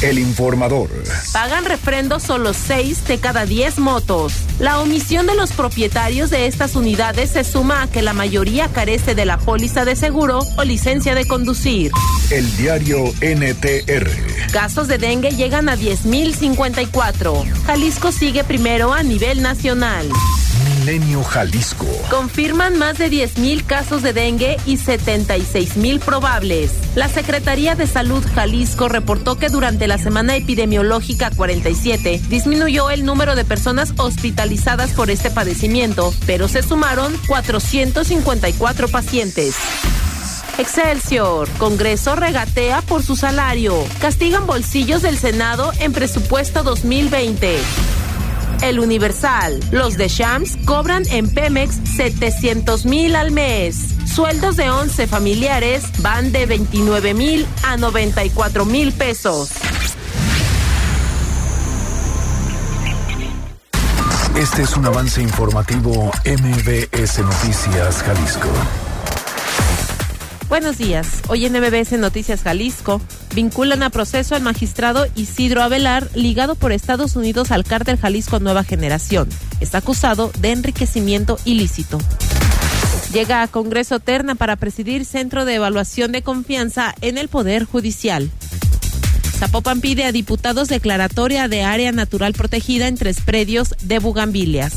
El informador. Pagan refrendo solo 6 de cada 10 motos. La omisión de los propietarios de estas unidades se suma a que la mayoría carece de la póliza de seguro o licencia de conducir. El diario NTR. Casos de dengue llegan a 10.054. Jalisco sigue primero a nivel nacional. Jalisco. Confirman más de 10.000 casos de dengue y 76.000 probables. La Secretaría de Salud Jalisco reportó que durante la semana epidemiológica 47 disminuyó el número de personas hospitalizadas por este padecimiento, pero se sumaron 454 pacientes. Excelsior. Congreso regatea por su salario. Castigan bolsillos del Senado en presupuesto 2020. El Universal. Los de Shams cobran en Pemex 700 mil al mes. Sueldos de 11 familiares van de 29 mil a 94 mil pesos. Este es un avance informativo MBS Noticias Jalisco. Buenos días. Hoy en MBS Noticias Jalisco vinculan a proceso al magistrado Isidro Avelar, ligado por Estados Unidos al cártel Jalisco Nueva Generación. Está acusado de enriquecimiento ilícito. Llega a Congreso Terna para presidir Centro de Evaluación de Confianza en el Poder Judicial. Zapopan pide a diputados declaratoria de área natural protegida en tres predios de Bugambilias.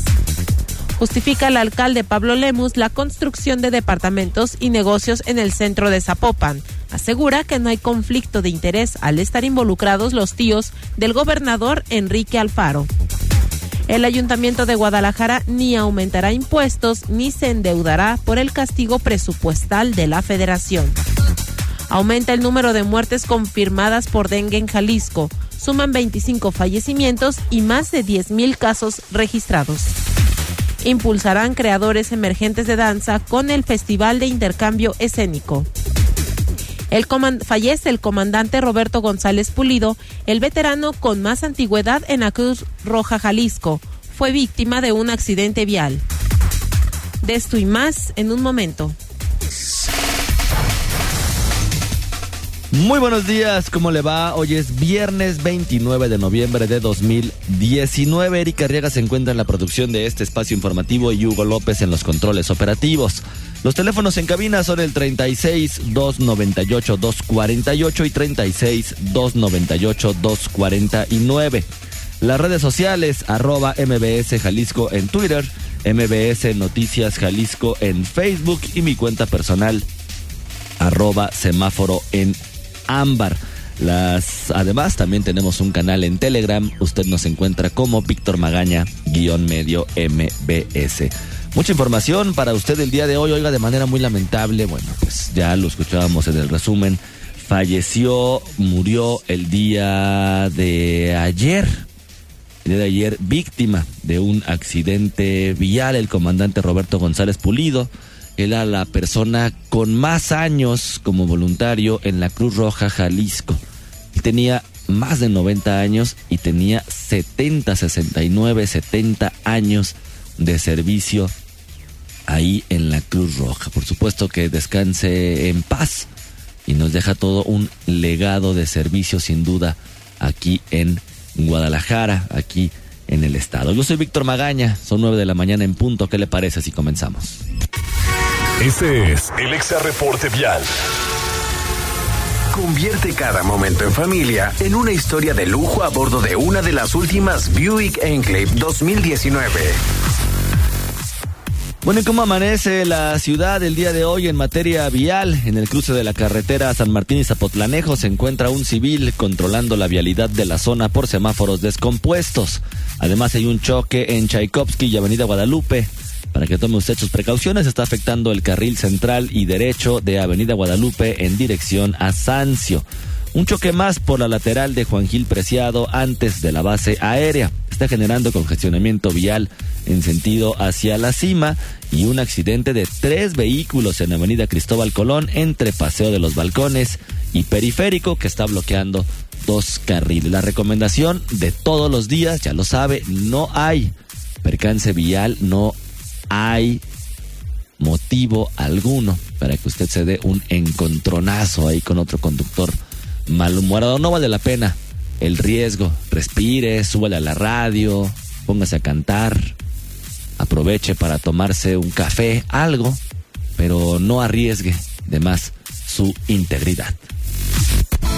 Justifica el alcalde Pablo Lemus la construcción de departamentos y negocios en el centro de Zapopan. Asegura que no hay conflicto de interés al estar involucrados los tíos del gobernador Enrique Alfaro. El ayuntamiento de Guadalajara ni aumentará impuestos ni se endeudará por el castigo presupuestal de la federación. Aumenta el número de muertes confirmadas por dengue en Jalisco. Suman 25 fallecimientos y más de 10.000 casos registrados impulsarán creadores emergentes de danza con el Festival de Intercambio Escénico. El fallece el comandante Roberto González Pulido, el veterano con más antigüedad en la Cruz Roja Jalisco. Fue víctima de un accidente vial. De esto y más en un momento. Muy buenos días, ¿cómo le va? Hoy es viernes 29 de noviembre de 2019. Erika Arriaga se encuentra en la producción de este espacio informativo y Hugo López en los controles operativos. Los teléfonos en cabina son el 36 298 248 y 36 298 249. Las redes sociales, arroba MBS Jalisco en Twitter, MBS Noticias Jalisco en Facebook y mi cuenta personal, arroba semáforo en ámbar. Además, también tenemos un canal en Telegram. Usted nos encuentra como Víctor Magaña, guion medio MBS. Mucha información para usted el día de hoy. Oiga, de manera muy lamentable, bueno, pues ya lo escuchábamos en el resumen. Falleció, murió el día de ayer. El día de ayer, víctima de un accidente vial, el comandante Roberto González Pulido era la persona con más años como voluntario en la Cruz Roja Jalisco. Tenía más de 90 años y tenía 70, 69, 70 años de servicio ahí en la Cruz Roja. Por supuesto que descanse en paz y nos deja todo un legado de servicio sin duda aquí en Guadalajara, aquí en el estado. Yo soy Víctor Magaña, son 9 de la mañana en punto. ¿Qué le parece si comenzamos? Este es el Exa Reporte Vial. Convierte cada momento en familia en una historia de lujo a bordo de una de las últimas Buick Enclave 2019. Bueno, ¿y cómo amanece la ciudad el día de hoy en materia vial? En el cruce de la carretera San Martín y Zapotlanejo se encuentra un civil controlando la vialidad de la zona por semáforos descompuestos. Además hay un choque en Tchaikovsky y Avenida Guadalupe. Para que tome usted sus precauciones, está afectando el carril central y derecho de Avenida Guadalupe en dirección a Sancio. Un choque más por la lateral de Juan Gil Preciado antes de la base aérea. está generando congestionamiento vial en sentido hacia la cima y un accidente de tres vehículos en Avenida Cristóbal Colón entre Paseo de los Balcones y Periférico que está bloqueando dos carriles. La recomendación de todos los días, ya lo sabe, no hay percance vial, no hay motivo alguno para que usted se dé un encontronazo ahí con otro conductor malhumorado. No vale la pena el riesgo. Respire, súbale a la radio, póngase a cantar, aproveche para tomarse un café, algo, pero no arriesgue de más su integridad.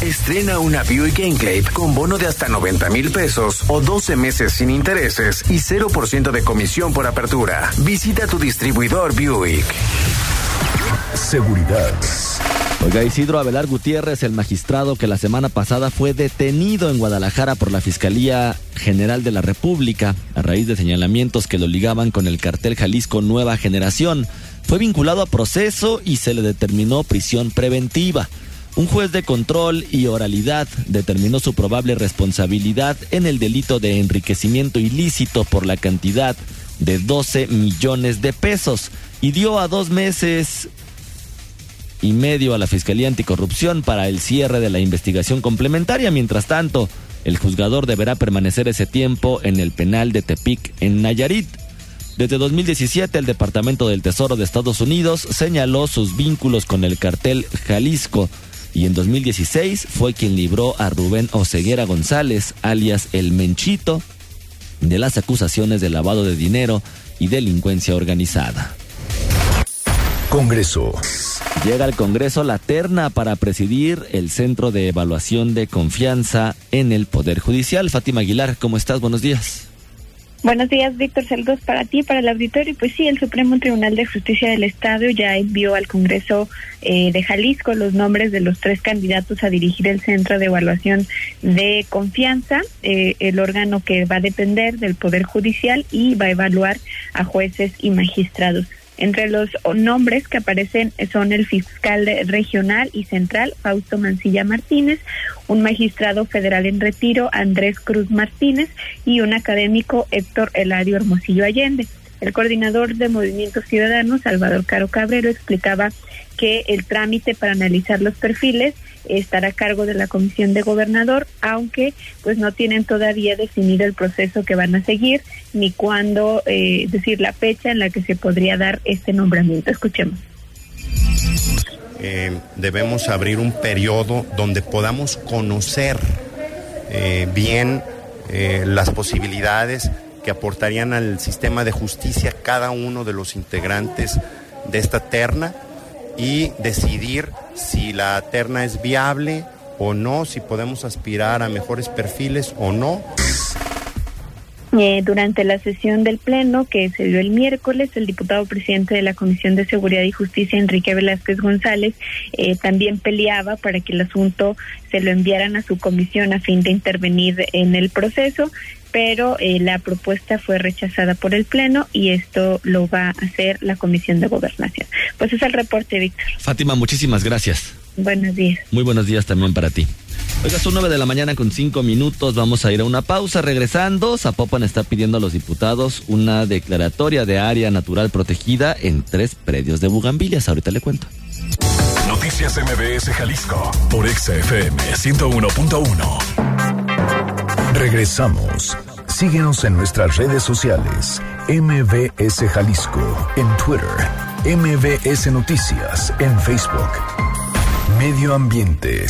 Estrena una Buick Enclave con bono de hasta 90 mil pesos o 12 meses sin intereses y 0% de comisión por apertura. Visita tu distribuidor Buick. Seguridad. Oiga, Isidro Abelar Gutiérrez, el magistrado que la semana pasada fue detenido en Guadalajara por la Fiscalía General de la República a raíz de señalamientos que lo ligaban con el cartel Jalisco Nueva Generación, fue vinculado a proceso y se le determinó prisión preventiva. Un juez de control y oralidad determinó su probable responsabilidad en el delito de enriquecimiento ilícito por la cantidad de 12 millones de pesos y dio a dos meses y medio a la Fiscalía Anticorrupción para el cierre de la investigación complementaria. Mientras tanto, el juzgador deberá permanecer ese tiempo en el penal de Tepic, en Nayarit. Desde 2017, el Departamento del Tesoro de Estados Unidos señaló sus vínculos con el cartel Jalisco y en 2016 fue quien libró a Rubén Oceguera González, alias El Menchito, de las acusaciones de lavado de dinero y delincuencia organizada. Congreso. Llega al Congreso la terna para presidir el Centro de Evaluación de Confianza en el Poder Judicial. Fátima Aguilar, ¿cómo estás? Buenos días. Buenos días, Víctor. Saludos para ti, para el auditorio. Pues sí, el Supremo Tribunal de Justicia del Estado ya envió al Congreso eh, de Jalisco los nombres de los tres candidatos a dirigir el Centro de Evaluación de Confianza, eh, el órgano que va a depender del Poder Judicial y va a evaluar a jueces y magistrados. Entre los nombres que aparecen son el fiscal regional y central, Fausto Mancilla Martínez, un magistrado federal en retiro, Andrés Cruz Martínez, y un académico, Héctor Eladio Hermosillo Allende. El coordinador de Movimientos Ciudadanos, Salvador Caro Cabrero, explicaba que el trámite para analizar los perfiles estará a cargo de la Comisión de Gobernador, aunque pues no tienen todavía definido el proceso que van a seguir ni cuándo, eh, decir, la fecha en la que se podría dar este nombramiento. Escuchemos. Eh, debemos abrir un periodo donde podamos conocer eh, bien las posibilidades que aportarían al sistema de justicia cada uno de los integrantes de esta terna y decidir si la terna es viable o no, si podemos aspirar a mejores perfiles o no. Eh, durante la sesión del Pleno que se dio el miércoles, el diputado presidente de la Comisión de Seguridad y Justicia, Enrique Velázquez González, eh, también peleaba para que el asunto se lo enviaran a su comisión a fin de intervenir en el proceso pero eh, la propuesta fue rechazada por el Pleno y esto lo va a hacer la Comisión de Gobernación. Pues es el reporte, Víctor. Fátima, muchísimas gracias. Buenos días. Muy buenos días también para ti. Oiga, son nueve de la mañana con cinco minutos. Vamos a ir a una pausa. Regresando, Zapopan está pidiendo a los diputados una declaratoria de área natural protegida en tres predios de Bugambilias. Ahorita le cuento. Noticias MBS Jalisco por XFM 101.1. Regresamos. Síguenos en nuestras redes sociales. MBS Jalisco en Twitter. MBS Noticias en Facebook. Medio Ambiente.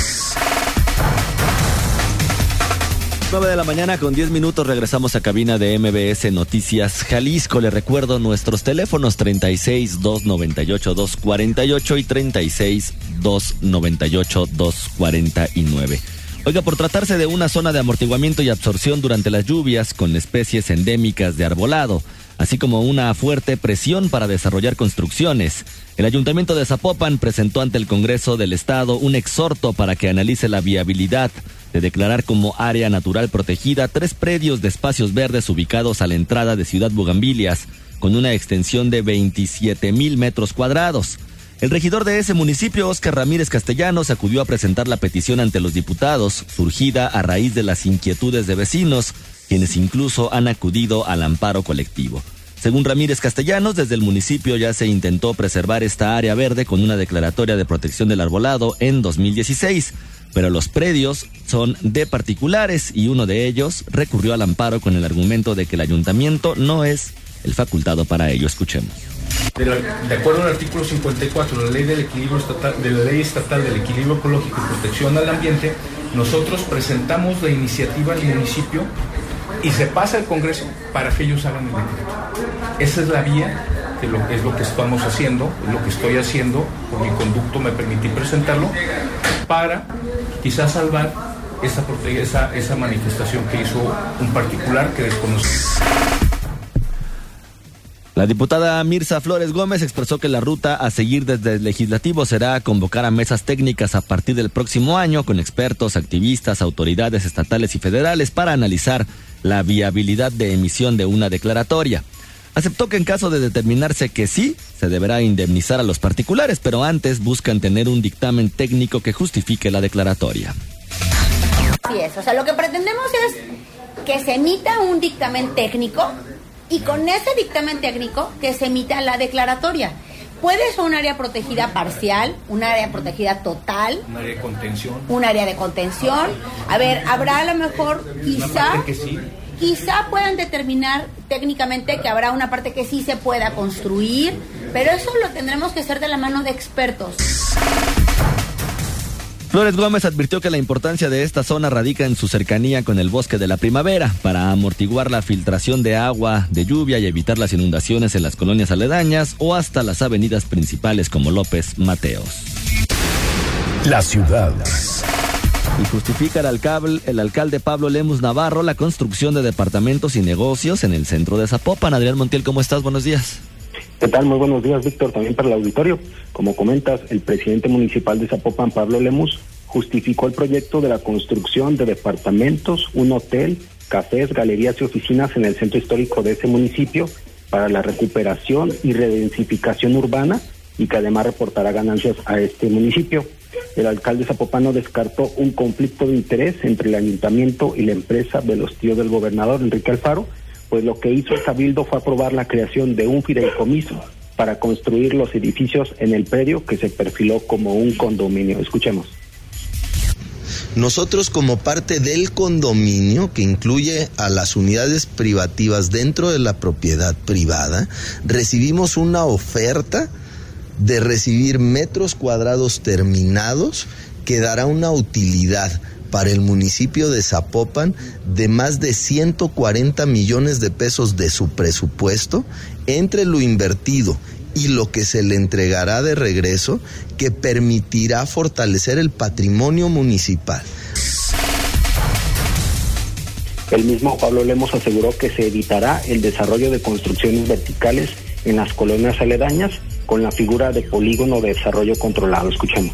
9 de la mañana con 10 minutos regresamos a cabina de MBS Noticias Jalisco. Le recuerdo nuestros teléfonos 36 298 248 y 36 298 249. Oiga, por tratarse de una zona de amortiguamiento y absorción durante las lluvias con especies endémicas de arbolado, así como una fuerte presión para desarrollar construcciones. El Ayuntamiento de Zapopan presentó ante el Congreso del Estado un exhorto para que analice la viabilidad de declarar como área natural protegida tres predios de espacios verdes ubicados a la entrada de Ciudad Bugambilias, con una extensión de 27 mil metros cuadrados. El regidor de ese municipio, Óscar Ramírez Castellanos, acudió a presentar la petición ante los diputados, surgida a raíz de las inquietudes de vecinos, quienes incluso han acudido al amparo colectivo. Según Ramírez Castellanos, desde el municipio ya se intentó preservar esta área verde con una declaratoria de protección del arbolado en 2016, pero los predios son de particulares y uno de ellos recurrió al amparo con el argumento de que el ayuntamiento no es el facultado para ello. Escuchemos. De, acuerdo al artículo 54 de la ley estatal, de la ley estatal del equilibrio ecológico y protección al ambiente, nosotros presentamos la iniciativa al municipio y se pasa al Congreso para que ellos hagan el decreto. Esa es la vía, que es lo que estamos haciendo, lo que estoy haciendo, por mi conducto me permití presentarlo, para quizás salvar esa, esa, esa manifestación que hizo un particular que desconocemos. La diputada Mirza Flores Gómez expresó que la ruta a seguir desde el legislativo será convocar a mesas técnicas a partir del próximo año con expertos, activistas, autoridades estatales y federales para analizar la viabilidad de emisión de una declaratoria. Aceptó que en caso de determinarse que sí, se deberá indemnizar a los particulares, pero antes buscan tener un dictamen técnico que justifique la declaratoria. Sí, es. O sea, lo que pretendemos es que se emita un dictamen técnico y con ese dictamen técnico que se emita la declaratoria. Puede ser un área protegida parcial, un área protegida total. Un área de contención. Un área de contención. A ver, habrá a lo mejor, quizá, sí. quizá puedan determinar técnicamente que habrá una parte que sí se pueda construir, pero eso lo tendremos que hacer de la mano de expertos. Flores Gómez advirtió que la importancia de esta zona radica en su cercanía con el bosque de la primavera para amortiguar la filtración de agua de lluvia y evitar las inundaciones en las colonias aledañas o hasta las avenidas principales como López Mateos. La ciudad. Y justifica el alcalde, el alcalde Pablo Lemus Navarro la construcción de departamentos y negocios en el centro de Zapopan. Adrián Montiel, ¿cómo estás? Buenos días. ¿Qué tal? Muy buenos días, Víctor, también para el auditorio. Como comentas, el presidente municipal de Zapopan, Pablo Lemus, justificó el proyecto de la construcción de departamentos, un hotel, cafés, galerías y oficinas en el centro histórico de ese municipio para la recuperación y redensificación urbana y que además reportará ganancias a este municipio. El alcalde zapopano descartó un conflicto de interés entre el ayuntamiento y la empresa de los tíos del gobernador Enrique Alfaro, pues lo que hizo el Cabildo fue aprobar la creación de un fideicomiso para construir los edificios en el predio que se perfiló como un condominio. Escuchemos. Nosotros como parte del condominio, que incluye a las unidades privativas dentro de la propiedad privada, recibimos una oferta de recibir metros cuadrados terminados que dará una utilidad para el municipio de Zapopan de más de 140 millones de pesos de su presupuesto entre lo invertido y lo que se le entregará de regreso que permitirá fortalecer el patrimonio municipal. El mismo Pablo Lemos aseguró que se evitará el desarrollo de construcciones verticales en las colonias aledañas con la figura de polígono de desarrollo controlado. Escuchemos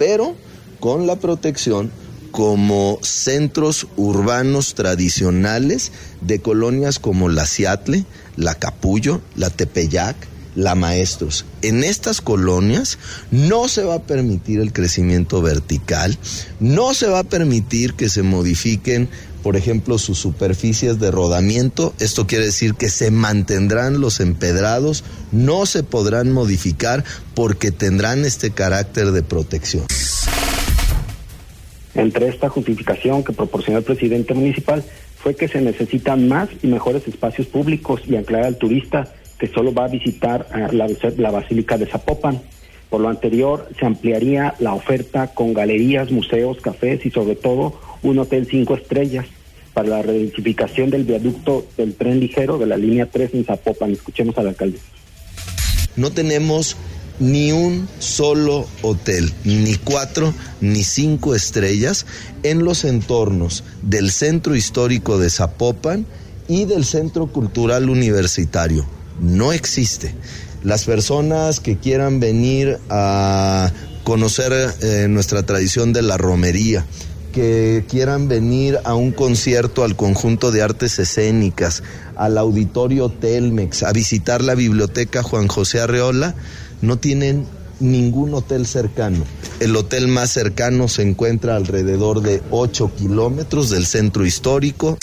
pero con la protección como centros urbanos tradicionales de colonias como la Seattle, la Capullo, la Tepeyac, la Maestros. En estas colonias no se va a permitir el crecimiento vertical, no se va a permitir que se modifiquen, por ejemplo, sus superficies de rodamiento. Esto quiere decir que se mantendrán los empedrados, no se podrán modificar porque tendrán este carácter de protección. Entre esta justificación que proporcionó el presidente municipal fue que se necesitan más y mejores espacios públicos y aclarar al turista que solo va a visitar la, la Basílica de Zapopan. Por lo anterior, se ampliaría la oferta con galerías, museos, cafés y sobre todo un hotel cinco estrellas para la redensificación del viaducto del tren ligero de la línea 3 en Zapopan. Escuchemos al alcalde. No tenemos ni un solo hotel, ni cuatro, ni cinco estrellas en los entornos del centro histórico de Zapopan y del Centro Cultural Universitario. No existe. Las personas que quieran venir a conocer eh, nuestra tradición de la romería, que quieran venir a un concierto al conjunto de artes escénicas, al auditorio Telmex, a visitar la biblioteca Juan José Arreola, no tienen ningún hotel cercano. El hotel más cercano se encuentra alrededor de 8 kilómetros del centro histórico.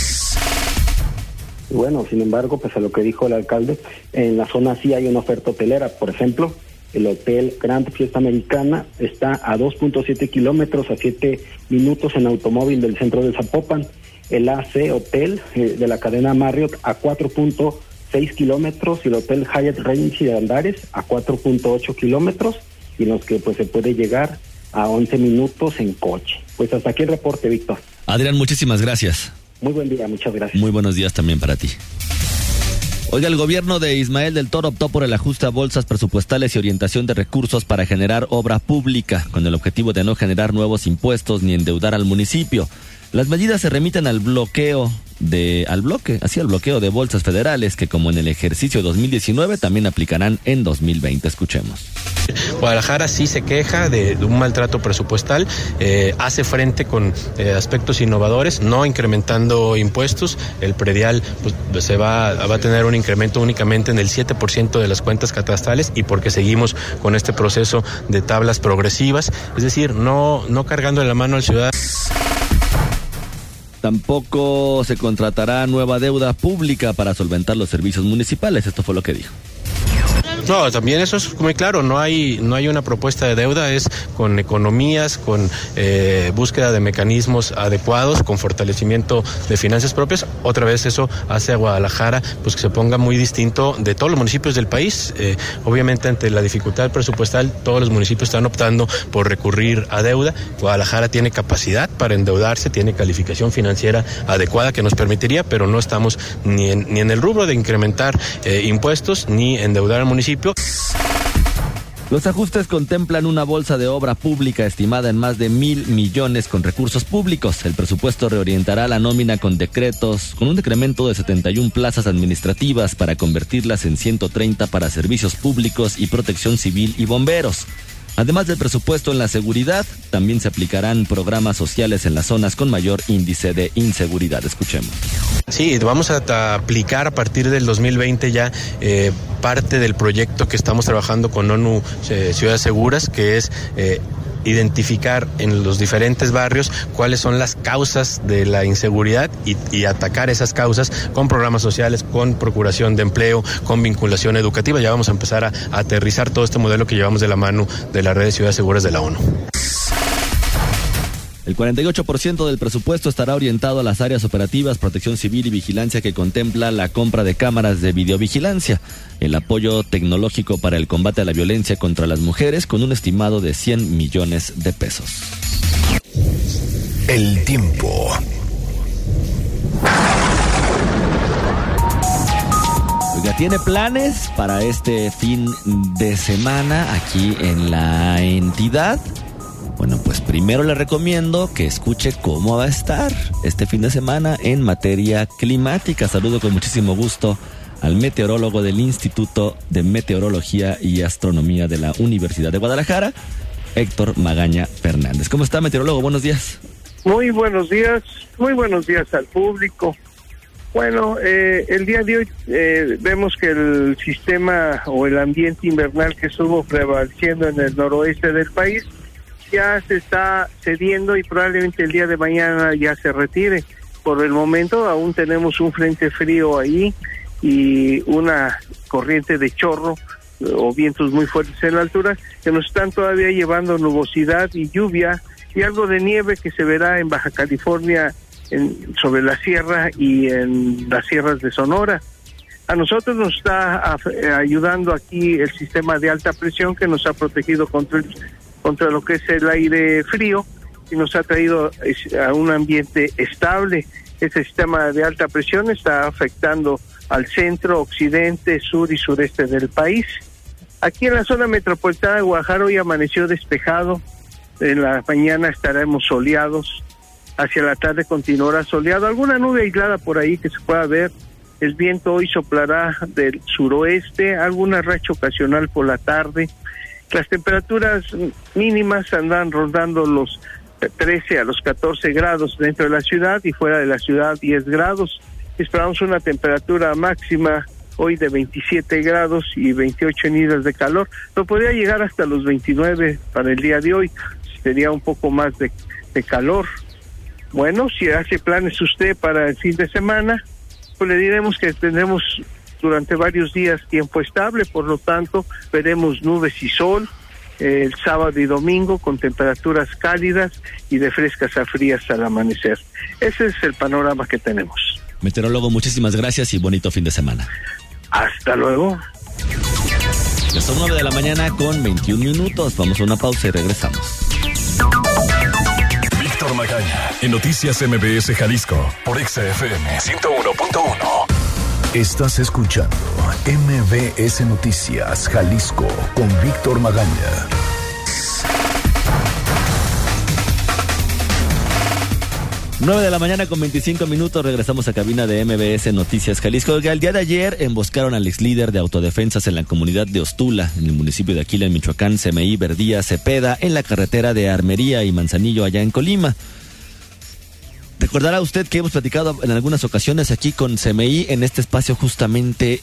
Bueno, sin embargo, pues a lo que dijo el alcalde, en la zona sí hay una oferta hotelera. Por ejemplo, el Hotel Grand Fiesta Americana está a 2.7 kilómetros, a 7 minutos en automóvil del centro de Zapopan. El AC Hotel eh, de la cadena Marriott a 4.6 kilómetros y el Hotel Hyatt Regency de Andares a 4.8 kilómetros y en los que pues se puede llegar a 11 minutos en coche. Pues hasta aquí el reporte, Víctor. Adrián, muchísimas gracias. Muy buen día, muchas gracias. Muy buenos días también para ti. Oiga, el gobierno de Ismael del Toro optó por el ajuste a bolsas presupuestales y orientación de recursos para generar obra pública, con el objetivo de no generar nuevos impuestos ni endeudar al municipio. Las medidas se remiten al bloqueo de al bloque, así al bloqueo de bolsas federales que como en el ejercicio 2019 también aplicarán en 2020. Escuchemos. Guadalajara sí se queja de, un maltrato presupuestal, eh, hace frente con eh, aspectos innovadores, no incrementando impuestos. El predial pues, se va, va a tener un incremento únicamente en el 7% de las cuentas catastrales y porque seguimos con este proceso de tablas progresivas, es decir, no, no cargando la mano al ciudadano. Tampoco se contratará nueva deuda pública para solventar los servicios municipales. Esto fue lo que dijo. No, también eso es muy claro, no hay, no hay una propuesta de deuda, es con economías, con eh, búsqueda de mecanismos adecuados, con fortalecimiento de finanzas propias. Otra vez eso hace a Guadalajara pues que se ponga muy distinto de todos los municipios del país. Eh, obviamente ante la dificultad presupuestal todos los municipios están optando por recurrir a deuda. Guadalajara tiene capacidad para endeudarse, tiene calificación financiera adecuada que nos permitiría, pero no estamos ni en, ni en el rubro de incrementar eh, impuestos ni endeudar al municipio los ajustes contemplan una bolsa de obra pública estimada en más de mil millones con recursos públicos. El presupuesto reorientará la nómina con decretos, con un decremento de 71 plazas administrativas para convertirlas en 130 para servicios públicos y protección civil y bomberos. Además del presupuesto en la seguridad, también se aplicarán programas sociales en las zonas con mayor índice de inseguridad. Escuchemos. Sí, vamos a, aplicar a partir del 2020 ya eh, parte del proyecto que estamos trabajando con ONU eh, Ciudades Seguras, que es eh, identificar en los diferentes barrios cuáles son las causas de la inseguridad y, atacar esas causas con programas sociales, con procuración de empleo, con vinculación educativa. Ya vamos a empezar a, a aterrizar todo este modelo que llevamos de la mano de la red de ciudades seguras de la ONU. El 48% del presupuesto estará orientado a las áreas operativas, protección civil y vigilancia que contempla la compra de cámaras de videovigilancia, el apoyo tecnológico para el combate a la violencia contra las mujeres con un estimado de 100 millones de pesos. El tiempo. Oiga, ¿tiene planes para este fin de semana aquí en la entidad? Bueno, pues primero le recomiendo que escuche cómo va a estar este fin de semana en materia climática. Saludo con muchísimo gusto al meteorólogo del Instituto de Meteorología y Astronomía de la Universidad de Guadalajara, Héctor Magaña Fernández. ¿Cómo está, meteorólogo? Buenos días. Muy buenos días, muy buenos días al público. Bueno, eh, el día de hoy eh, vemos que el sistema o el ambiente invernal que estuvo prevaleciendo en el noroeste del país ya se está cediendo y probablemente el día de mañana ya se retire. Por el momento aún tenemos un frente frío ahí y una corriente de chorro o vientos muy fuertes en la altura que nos están todavía llevando nubosidad y lluvia y algo de nieve que se verá en Baja California en, sobre la sierra y en las sierras de Sonora. A nosotros nos está ayudando aquí el sistema de alta presión que nos ha protegido contra el contra lo que es el aire frío y nos ha traído a un ambiente estable. Este sistema de alta presión está afectando al centro, occidente, sur y sureste del país. Aquí en la zona metropolitana de Guadalajara hoy amaneció despejado, en la mañana estaremos soleados, hacia la tarde continuará soleado, alguna nube aislada por ahí que se pueda ver El viento hoy soplará del suroeste, alguna racha ocasional por la tarde. Las temperaturas mínimas andan rondando los 13 a los 14 grados dentro de la ciudad y fuera de la ciudad 10 grados. Esperamos una temperatura máxima hoy de 27 grados y 28 nidas de calor. No podría llegar hasta los 29 para el día de hoy. Sería un poco más de, de calor. Bueno, si hace planes usted para el fin de semana, pues le diremos que tendremos durante varios días tiempo estable, por lo tanto veremos nubes y sol eh, el sábado y domingo con temperaturas cálidas y de frescas a frías al amanecer. Ese es el panorama que tenemos. Meteorólogo, muchísimas gracias y bonito fin de semana. Hasta luego. Ya son 9 de la mañana con 21 minutos. Vamos a una pausa y regresamos. Víctor Magaña, en Noticias MBS Jalisco, por XFM 101.1. Estás escuchando MBS Noticias Jalisco con Víctor Magaña. 9 de la mañana con 25 minutos regresamos a cabina de MBS Noticias Jalisco. El día de ayer emboscaron al ex líder de autodefensas en la comunidad de Ostula, en el municipio de Aquila, en Michoacán, CMI Verdía Cepeda, en la carretera de Armería y Manzanillo, allá en Colima. Recordará usted que hemos platicado en algunas ocasiones aquí con CMI en este espacio justamente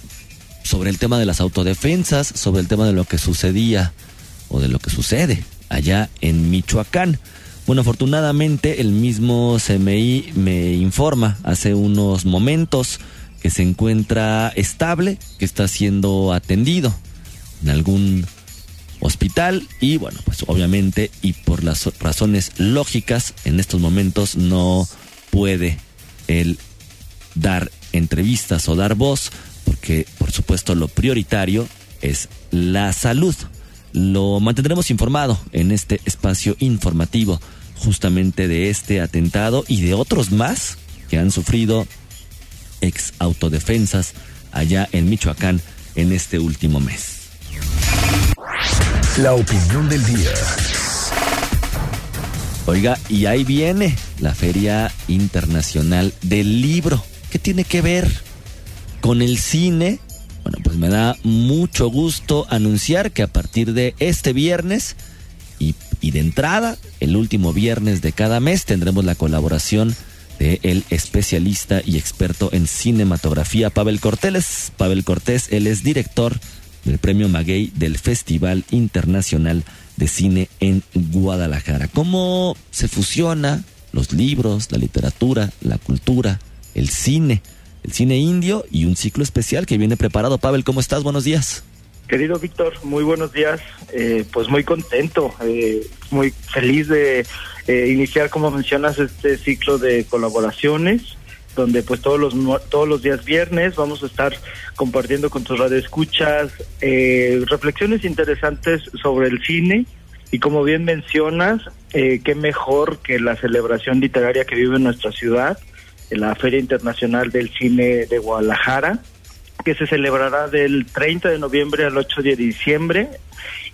sobre el tema de las autodefensas, sobre el tema de lo que sucedía o de lo que sucede allá en Michoacán. Bueno, afortunadamente el mismo CMI me informa hace unos momentos que se encuentra estable, que está siendo atendido en algún hospital y bueno, pues obviamente y por las razones lógicas en estos momentos no puede él dar entrevistas o dar voz porque por supuesto lo prioritario es la salud. Lo mantendremos informado en este espacio informativo justamente de este atentado y de otros más que han sufrido ex autodefensas allá en Michoacán en este último mes. La opinión del día. Oiga, y ahí viene la Feria Internacional del Libro. ¿Qué tiene que ver con el cine? Bueno, pues me da mucho gusto anunciar que a partir de este viernes y, de entrada, el último viernes de cada mes, tendremos la colaboración de el especialista y experto en cinematografía Pavel Cortés. Pavel Cortés, él es director del Premio Maguey del Festival Internacional de Cine en Guadalajara. ¿Cómo se fusiona los libros, la literatura, la cultura, el cine, el cine indio y un ciclo especial que viene preparado? Pavel, ¿cómo estás? Buenos días. Querido Víctor, muy buenos días. Eh, pues muy contento, eh, muy feliz de eh, iniciar, como mencionas, este ciclo de colaboraciones donde pues todos los todos los días viernes vamos a estar compartiendo con tus radioescuchas eh, reflexiones interesantes sobre el cine y como bien mencionas eh, qué mejor que la celebración literaria que vive nuestra ciudad la Feria Internacional del Cine de Guadalajara que se celebrará del 30 de noviembre al 8 de diciembre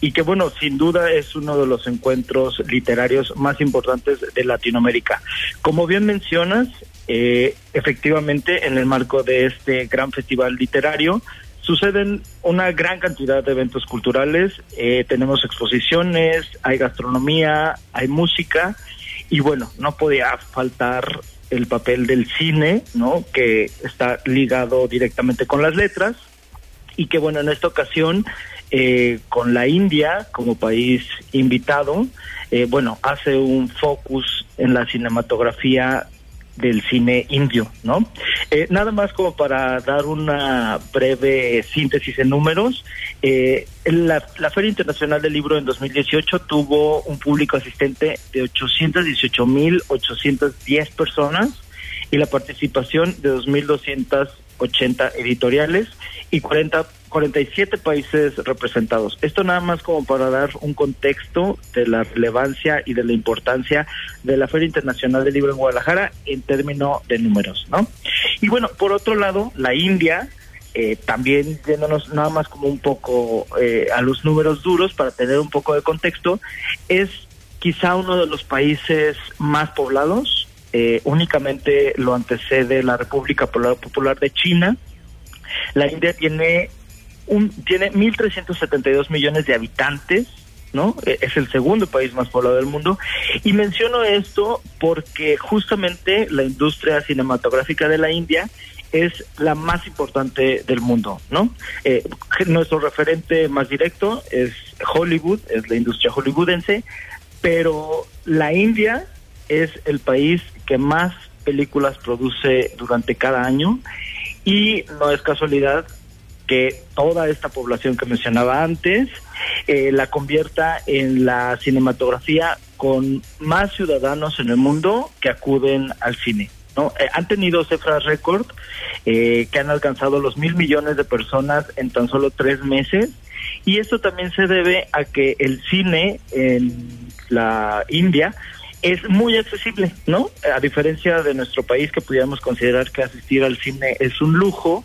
y que bueno, sin duda es uno de los encuentros literarios más importantes de Latinoamérica. Como bien mencionas, eh, efectivamente en el marco de este gran festival literario suceden una gran cantidad de eventos culturales, eh, tenemos exposiciones, hay gastronomía, hay música y bueno, no podía faltar el papel del cine, ¿no? Que está ligado directamente con las letras y que bueno, en esta ocasión eh, con la India como país invitado, eh, bueno, hace un focus en la cinematografía del cine indio, ¿no? Eh, nada más como para dar una breve síntesis en números, eh, la, la, Feria Internacional del Libro en 2018 tuvo un público asistente de 818.810 personas y la participación de 2.280 editoriales y 40 47 países representados. Esto nada más como para dar un contexto de la relevancia y de la importancia de la Feria Internacional del Libro en Guadalajara en términos de números, ¿no? Y bueno, por otro lado, la India, eh, también yéndonos nada más como un poco eh, a los números duros para tener un poco de contexto, es quizá uno de los países más poblados, eh, únicamente lo antecede la República Popular de China, La India tiene un tiene 1.372 millones de habitantes, ¿no? E- Es el segundo país más poblado del mundo. Y menciono esto porque justamente la industria cinematográfica de la India es la más importante del mundo, ¿no? Eh, nuestro referente más directo es Hollywood, es la industria hollywoodense, pero la India es el país que más películas produce durante cada año y no es casualidad que toda esta población que mencionaba antes eh, la convierta en la cinematografía con más ciudadanos en el mundo que acuden al cine. ¿no? Eh, han tenido cifras récord eh, que han alcanzado los mil millones de personas en tan solo tres meses y esto también se debe a que el cine en la India es muy accesible, ¿no? A diferencia de nuestro país que pudiéramos considerar que asistir al cine es un lujo,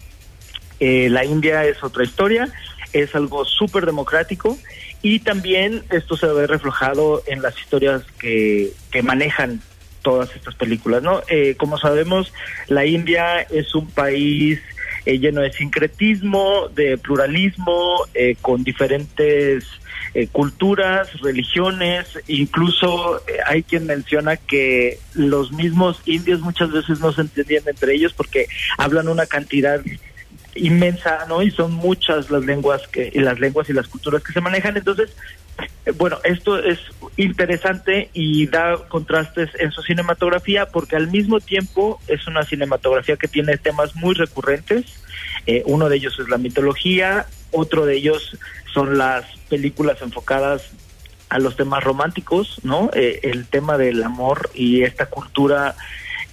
eh, la India es otra historia, es algo súper democrático y también esto se ve reflejado en las historias que, que manejan todas estas películas, ¿no? Eh, como sabemos, la India es un país eh, lleno de sincretismo, de pluralismo, eh, con diferentes eh, culturas, religiones, incluso eh, hay quien menciona que los mismos indios muchas veces no se entendían entre ellos porque hablan una cantidad inmensa, ¿no? Y son muchas las lenguas que y las lenguas y las culturas que se manejan, entonces eh, bueno, esto es interesante y da contrastes en su cinematografía porque al mismo tiempo es una cinematografía que tiene temas muy recurrentes. Eh, uno de ellos es la mitología, otro de ellos son las películas enfocadas a los temas románticos, ¿no? Eh, el tema del amor y esta cultura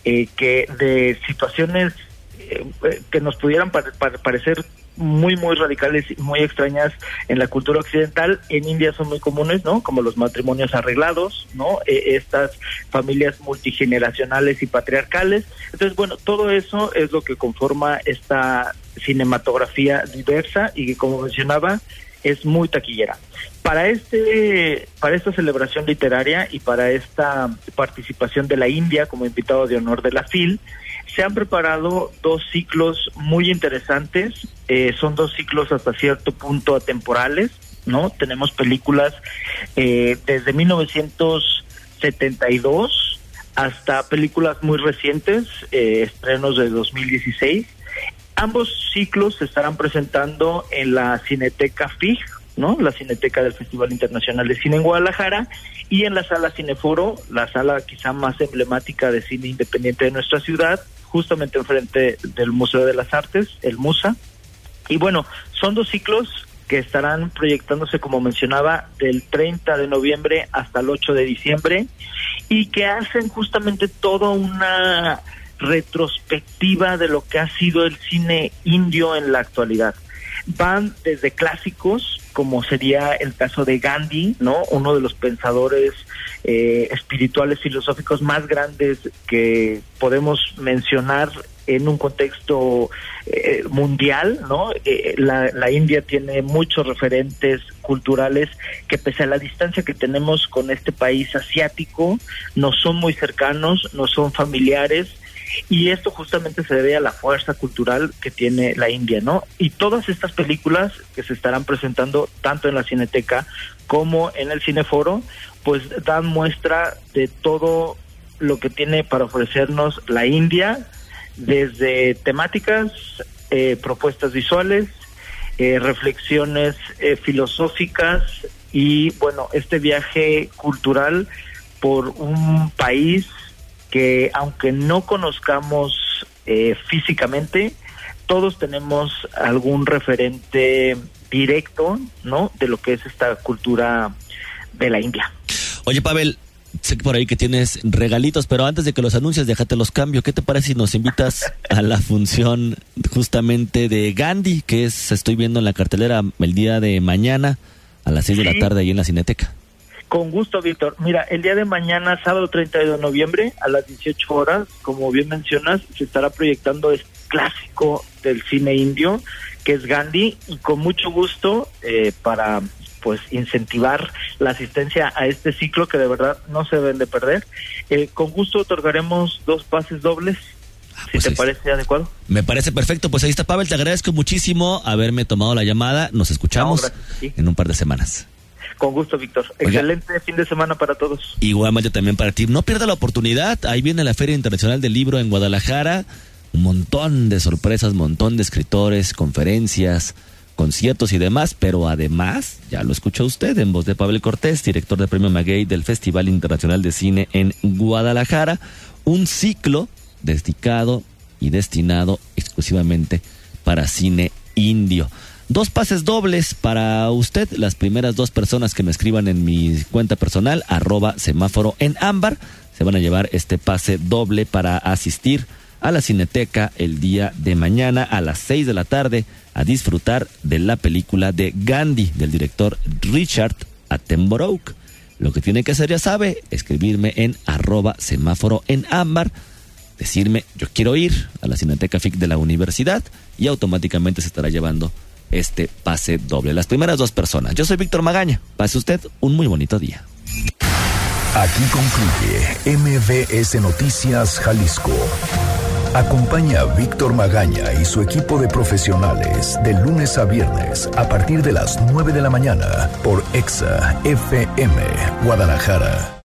eh, que de situaciones eh, que nos pudieran pare- pare- parecer muy muy radicales y muy extrañas en la cultura occidental. En India son muy comunes no como los matrimonios arreglados no Eh, estas familias multigeneracionales y patriarcales. Entonces bueno todo eso es lo que conforma esta cinematografía diversa y que como mencionaba es muy taquillera. Para este para esta celebración literaria y para esta participación de la India como invitado de honor de la FIL se han preparado dos ciclos muy interesantes eh, son dos ciclos hasta cierto punto atemporales no tenemos películas eh, desde 1972 hasta películas muy recientes eh, estrenos de 2016 Ambos ciclos se estarán presentando en la Cineteca FIG, ¿no? La Cineteca del Festival Internacional de Cine en Guadalajara y en la sala Cineforo, la sala quizá más emblemática de cine independiente de nuestra ciudad, justamente enfrente del Museo de las Artes, el MUSA. Y bueno, son dos ciclos que estarán proyectándose, como mencionaba, del 30 de noviembre hasta el 8 de diciembre y que hacen justamente toda una retrospectiva de lo que ha sido el cine indio en la actualidad. Van desde clásicos, como sería el caso de Gandhi, ¿no? Uno de los pensadores eh, espirituales filosóficos más grandes que podemos mencionar en un contexto eh, mundial, ¿no? Eh, la, la India tiene muchos referentes culturales que pese a la distancia que tenemos con este país asiático, no son muy cercanos, no son familiares, y esto justamente se debe a la fuerza cultural que tiene la India, ¿no? Y todas estas películas que se estarán presentando tanto en la Cineteca como en el Cineforo, pues dan muestra de todo lo que tiene para ofrecernos la India, desde temáticas, eh, propuestas visuales, eh, reflexiones eh, filosóficas y bueno, este viaje cultural por un país que aunque no conozcamos eh, físicamente, todos tenemos algún referente directo, ¿no? De lo que es esta cultura de la India. Oye, Pavel, sé que por ahí que tienes regalitos, pero antes de que los anuncies, déjate los cambio. ¿Qué te parece si nos invitas a la función justamente de Gandhi, que es, estoy viendo en la cartelera el día de mañana a las 6 de la tarde ahí en la Cineteca? Con gusto, Víctor. Mira, el día de mañana, sábado 32 de noviembre, a las 18 horas, como bien mencionas, se estará proyectando este clásico del cine indio, que es Gandhi, y con mucho gusto eh, para pues incentivar la asistencia a este ciclo que de verdad no se deben de perder. Eh, con gusto otorgaremos dos pases dobles si te parece adecuado. Me parece perfecto. Pues ahí está, Pavel. Te agradezco muchísimo haberme tomado la llamada. Nos escuchamos en un par de semanas. Con gusto, Víctor. Excelente fin de semana para todos. Igualmente también para ti. No pierda la oportunidad. Ahí viene la Feria Internacional del Libro en Guadalajara. Un montón de sorpresas, montón de escritores, conferencias, conciertos y demás. Pero además, ya lo escuchó usted en voz de Pavel Cortés, director de Premio Maguey del Festival Internacional de Cine en Guadalajara. Un ciclo dedicado y destinado exclusivamente para cine indio. Dos pases dobles para usted, las primeras dos personas que me escriban en mi cuenta personal, arroba semáforo en ámbar, se van a llevar este pase doble para asistir a la Cineteca el día de mañana a las 6 de la tarde a disfrutar de la película de Gandhi del director Richard Attenborough. Lo que tiene que hacer, ya sabe, escribirme en arroba semáforo en ámbar decirme yo quiero ir a la Cineteca FIC de la universidad y automáticamente se estará llevando este pase doble. Las primeras dos personas. Yo soy Víctor Magaña. Pase usted un muy bonito día. Aquí concluye MBS Noticias Jalisco. Acompaña a Víctor Magaña y su equipo de profesionales de lunes a viernes a partir de las 9 de la mañana por EXA FM Guadalajara.